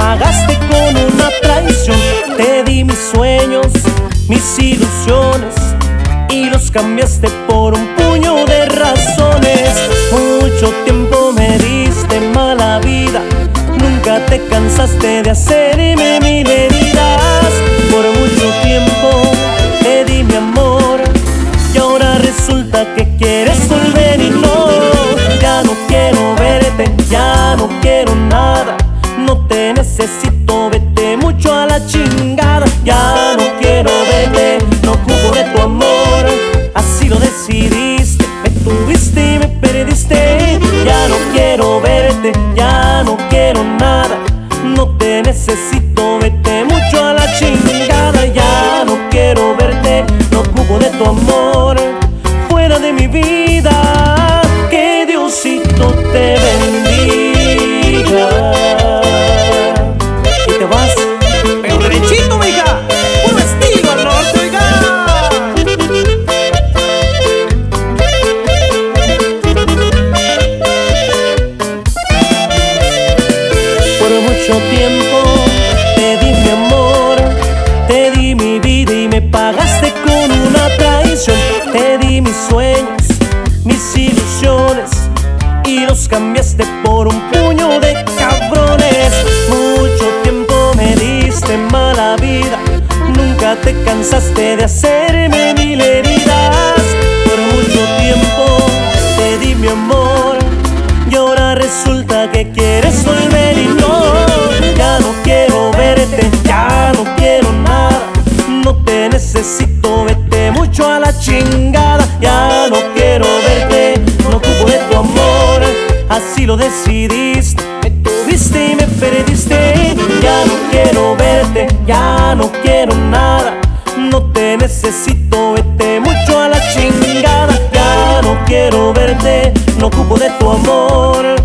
pagaste con una traición. Te di mis sueños, mis ilusiones y los cambiaste por un puño de razones. Mucho tiempo me diste mala vida, nunca te cansaste de hacerme mil heridas. Por mucho tiempo te di mi amor y ahora resulta que quieres volver y ya no quiero nada, no te necesito, mucho tiempo te di mi amor, te di mi vida y me pagaste con una traición. Te di mis sueños, mis ilusiones y los cambiaste por un puño de cabrones. Mucho tiempo me diste mala vida, nunca te cansaste de hacerme mil heridas. Por mucho tiempo te di mi amor y ahora resulta que quieres volver necesito, vete mucho a la chingada, ya no quiero verte, no ocupo de tu amor, así lo decidiste, me tuviste y me perdiste, ya no quiero verte, ya no quiero nada, no te necesito, vete mucho a la chingada, ya no quiero verte, no ocupo de tu amor.